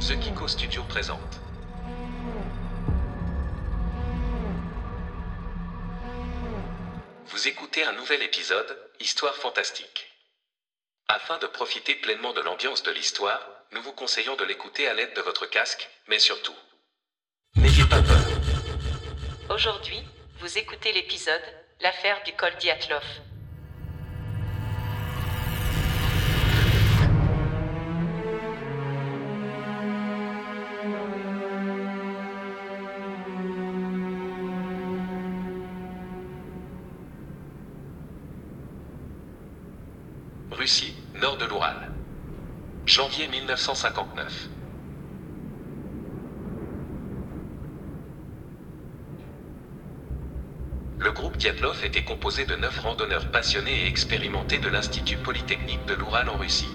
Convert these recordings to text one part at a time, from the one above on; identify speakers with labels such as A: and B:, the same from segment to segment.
A: The Kiko Studio présente. Vous écoutez un nouvel épisode, Histoire fantastique. Afin de profiter pleinement de l'ambiance de l'histoire, nous vous conseillons de l'écouter à l'aide de votre casque, mais surtout, n'ayez pas peur.
B: Aujourd'hui, vous écoutez l'épisode L'affaire du col Diatlov.
A: Russie, nord de l'Oural. Janvier 1959. Le groupe Diatlov était composé de neuf randonneurs passionnés et expérimentés de l'Institut Polytechnique de l'Oural en Russie.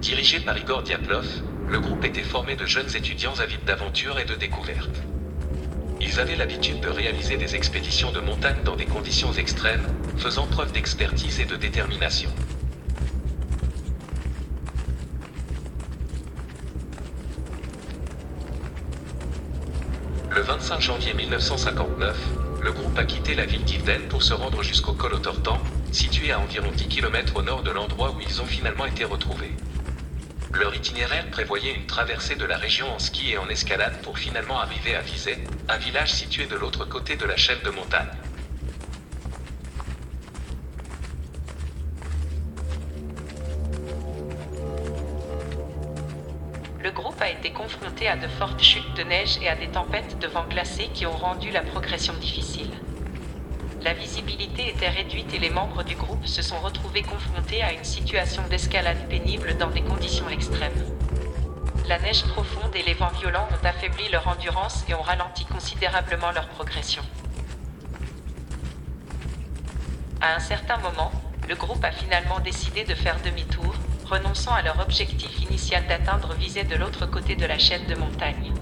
A: Dirigé par Igor Diatlov, le groupe était formé de jeunes étudiants avides d'aventure et de découvertes. Ils avaient l'habitude de réaliser des expéditions de montagne dans des conditions extrêmes, faisant preuve d'expertise et de détermination. Le 25 janvier 1959, le groupe a quitté la ville d'Ivden pour se rendre jusqu'au col Otortan, situé à environ 10 km au nord de l'endroit où ils ont finalement été retrouvés. Leur itinéraire prévoyait une traversée de la région en ski et en escalade pour finalement arriver à Vizet, un village situé de l'autre côté de la chaîne de montagne.
B: A été confronté à de fortes chutes de neige et à des tempêtes de vent glacé qui ont rendu la progression difficile. La visibilité était réduite et les membres du groupe se sont retrouvés confrontés à une situation d'escalade pénible dans des conditions extrêmes. La neige profonde et les vents violents ont affaibli leur endurance et ont ralenti considérablement leur progression. À un certain moment, le groupe a finalement décidé de faire demi-tour, renonçant à leur objectif initial d'atteindre Vizet de l'autre côté de la chaîne de montagne.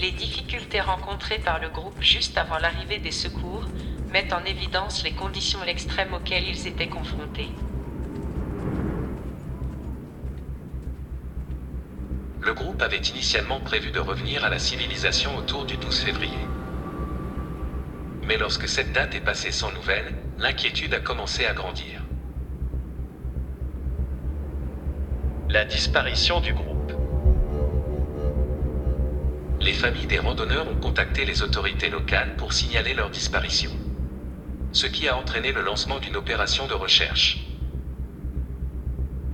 B: Les difficultés rencontrées par le groupe juste avant l'arrivée des secours mettent en évidence les conditions extrêmes auxquelles ils étaient confrontés.
A: Le groupe avait initialement prévu de revenir à la civilisation autour du 12 février. Mais lorsque cette date est passée sans nouvelles, l'inquiétude a commencé à grandir. La disparition du groupe. Les familles des randonneurs ont contacté les autorités locales pour signaler leur disparition. Ce qui a entraîné le lancement d'une opération de recherche.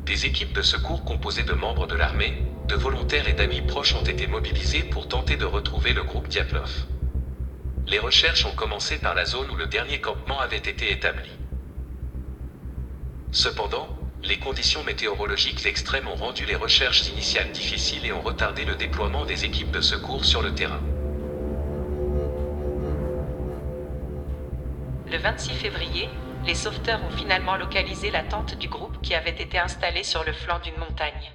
A: Des équipes de secours composées de membres de l'armée, de volontaires et d'amis proches ont été mobilisées pour tenter de retrouver le groupe Diatlov. Les recherches ont commencé par la zone où le dernier campement avait été établi. Cependant, les conditions météorologiques extrêmes ont rendu les recherches initiales difficiles et ont retardé le déploiement des équipes de secours sur le terrain.
B: Le 26 février, les sauveteurs ont finalement localisé la tente du groupe qui avait été installée sur le flanc d'une montagne.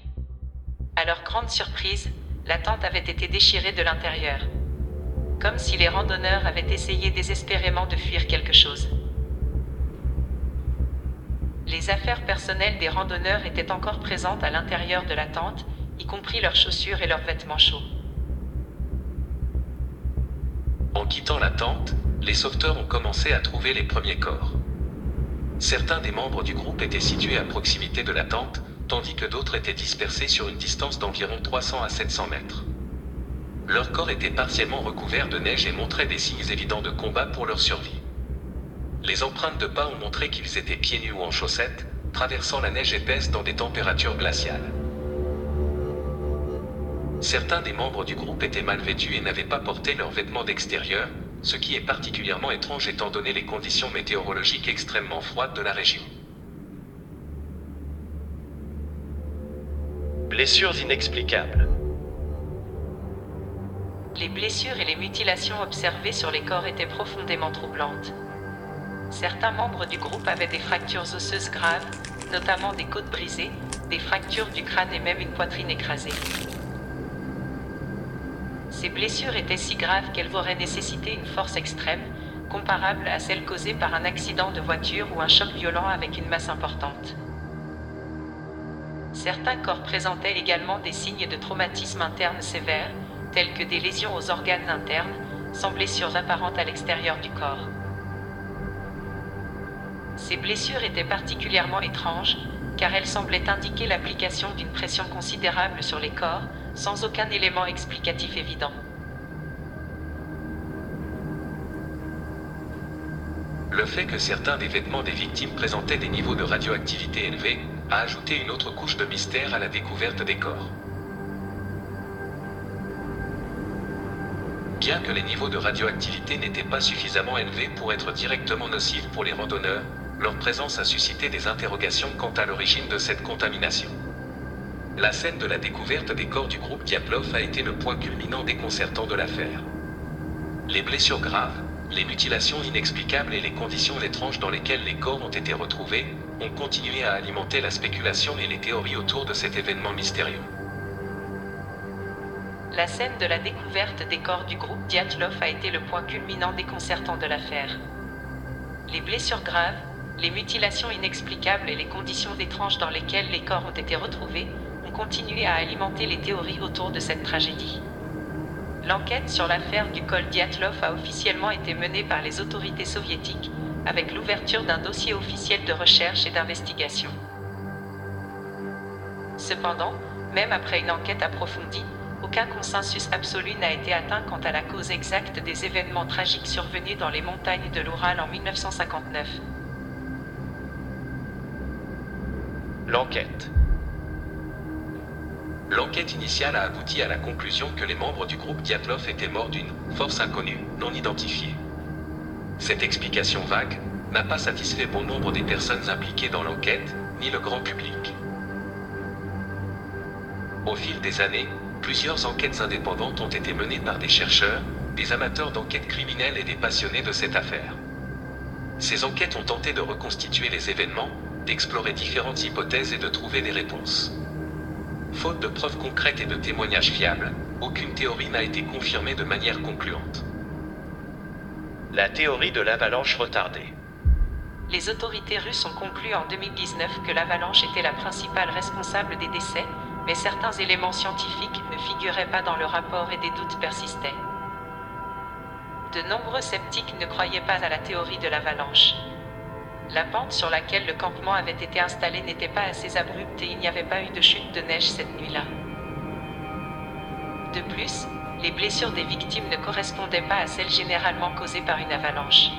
B: À leur grande surprise, la tente avait été déchirée de l'intérieur. Comme si les randonneurs avaient essayé désespérément de fuir quelque chose. Les affaires personnelles des randonneurs étaient encore présentes à l'intérieur de la tente, y compris leurs chaussures et leurs vêtements chauds.
A: En quittant la tente, les sauveteurs ont commencé à trouver les premiers corps. Certains des membres du groupe étaient situés à proximité de la tente, tandis que d'autres étaient dispersés sur une distance d'environ 300 à 700 mètres. Leurs corps étaient partiellement recouverts de neige et montraient des signes évidents de combat pour leur survie. Les empreintes de pas ont montré qu'ils étaient pieds nus ou en chaussettes, traversant la neige épaisse dans des températures glaciales. Certains des membres du groupe étaient mal vêtus et n'avaient pas porté leurs vêtements d'extérieur, ce qui est particulièrement étrange étant donné les conditions météorologiques extrêmement froides de la région. Blessures inexplicables.
B: Les blessures et les mutilations observées sur les corps étaient profondément troublantes. Certains membres du groupe avaient des fractures osseuses graves, notamment des côtes brisées, des fractures du crâne et même une poitrine écrasée. Ces blessures étaient si graves qu'elles auraient nécessité une force extrême, comparable à celle causée par un accident de voiture ou un choc violent avec une masse importante. Certains corps présentaient également des signes de traumatisme interne sévère, tels que des lésions aux organes internes, sans blessures apparentes à l'extérieur du corps. Ces blessures étaient particulièrement étranges, car elles semblaient indiquer l'application d'une pression considérable sur les corps, sans aucun élément explicatif évident.
A: Le fait que certains des vêtements des victimes présentaient des niveaux de radioactivité élevés a ajouté une autre couche de mystère à la découverte des corps. Bien que les niveaux de radioactivité n'étaient pas suffisamment élevés pour être directement nocifs pour les randonneurs, leur présence a suscité des interrogations quant à l'origine de cette contamination. La scène de la découverte des corps du groupe Diatlov a été le point culminant déconcertant de l'affaire. Les blessures graves, les mutilations inexplicables et les conditions étranges dans lesquelles les corps ont été retrouvés ont continué à alimenter la spéculation et les théories autour de cet événement mystérieux.
B: La scène de la découverte des corps du groupe Diatlov a été le point culminant déconcertant de l'affaire. Les blessures graves, les mutilations inexplicables et les conditions étranges dans lesquelles les corps ont été retrouvés ont continué à alimenter les théories autour de cette tragédie. L'enquête sur l'affaire du col Diatlov a officiellement été menée par les autorités soviétiques, avec l'ouverture d'un dossier officiel de recherche et d'investigation. Cependant, même après une enquête approfondie, aucun consensus absolu n'a été atteint quant à la cause exacte des événements tragiques survenus dans les montagnes de l'Oural en 1959.
A: L'enquête. L'enquête initiale a abouti à la conclusion que les membres du groupe Diatlov étaient morts d'une force inconnue, non identifiée. Cette explication vague n'a pas satisfait bon nombre des personnes impliquées dans l'enquête, ni le grand public. Au fil des années, plusieurs enquêtes indépendantes ont été menées par des chercheurs, des amateurs d'enquête criminelle et des passionnés de cette affaire. Ces enquêtes ont tenté de reconstituer les événements, d'explorer différentes hypothèses et de trouver des réponses. Faute de preuves concrètes et de témoignages fiables, aucune théorie n'a été confirmée de manière concluante. La théorie de l'avalanche retardée.
B: Les autorités russes ont conclu en 2019 que l'avalanche était la principale responsable des décès, mais certains éléments scientifiques ne figuraient pas dans le rapport et des doutes persistaient. De nombreux sceptiques ne croyaient pas à la théorie de l'avalanche. La pente sur laquelle le campement avait été installé n'était pas assez abrupte et il n'y avait pas eu de chute de neige cette nuit-là. De plus, les blessures des victimes ne correspondaient pas à celles généralement causées par une avalanche.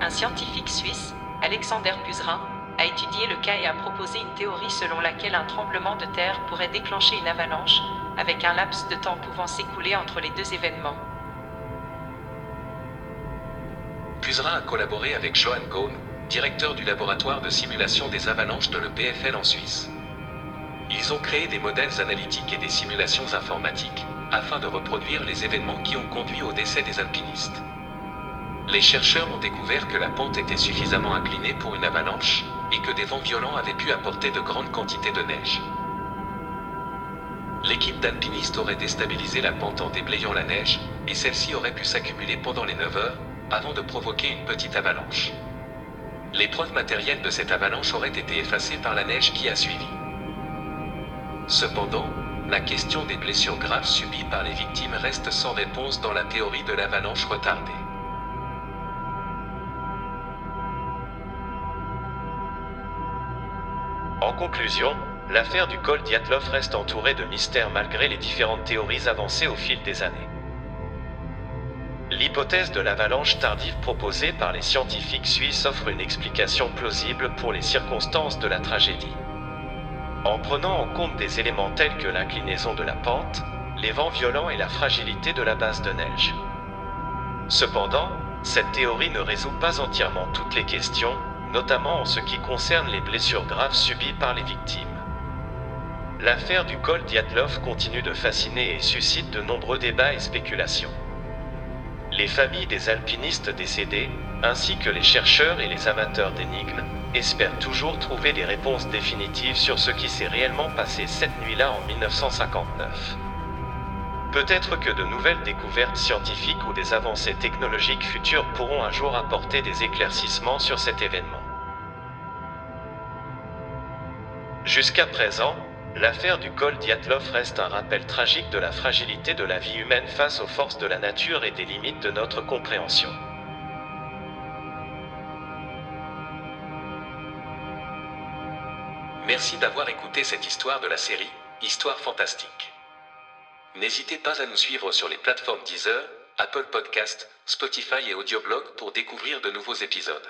B: Un scientifique suisse, Alexander Puzerin, a étudié le cas et a proposé une théorie selon laquelle un tremblement de terre pourrait déclencher une avalanche, avec un laps de temps pouvant s'écouler entre les deux événements.
A: Puzerin a collaboré avec Johan Cohn, directeur du laboratoire de simulation des avalanches de l'EPFL en Suisse. Ils ont créé des modèles analytiques et des simulations informatiques, afin de reproduire les événements qui ont conduit au décès des alpinistes. Les chercheurs ont découvert que la pente était suffisamment inclinée pour une avalanche, et que des vents violents avaient pu apporter de grandes quantités de neige. L'équipe d'alpinistes aurait déstabilisé la pente en déblayant la neige, et celle-ci aurait pu s'accumuler pendant les 9 heures, avant de provoquer une petite avalanche. Les preuves matérielles de cette avalanche auraient été effacées par la neige qui a suivi. Cependant, la question des blessures graves subies par les victimes reste sans réponse dans la théorie de l'avalanche retardée. En conclusion, l'affaire du col Diatlov reste entourée de mystères malgré les différentes théories avancées au fil des années. L'hypothèse de l'avalanche tardive proposée par les scientifiques suisses offre une explication plausible pour les circonstances de la tragédie. En prenant en compte des éléments tels que l'inclinaison de la pente, les vents violents et la fragilité de la base de neige. Cependant, cette théorie ne résout pas entièrement toutes les questions, notamment en ce qui concerne les blessures graves subies par les victimes. L'affaire du col Diatlov continue de fasciner et suscite de nombreux débats et spéculations. Les familles des alpinistes décédés, ainsi que les chercheurs et les amateurs d'énigmes, espèrent toujours trouver des réponses définitives sur ce qui s'est réellement passé cette nuit-là en 1959. Peut-être que de nouvelles découvertes scientifiques ou des avancées technologiques futures pourront un jour apporter des éclaircissements sur cet événement. Jusqu'à présent, l'affaire du col Diatlov reste un rappel tragique de la fragilité de la vie humaine face aux forces de la nature et des limites de notre compréhension. Merci d'avoir écouté cette histoire de la série Histoire fantastique. N'hésitez pas à nous suivre sur les plateformes Deezer, Apple Podcast, Spotify et Audioblog pour découvrir de nouveaux épisodes.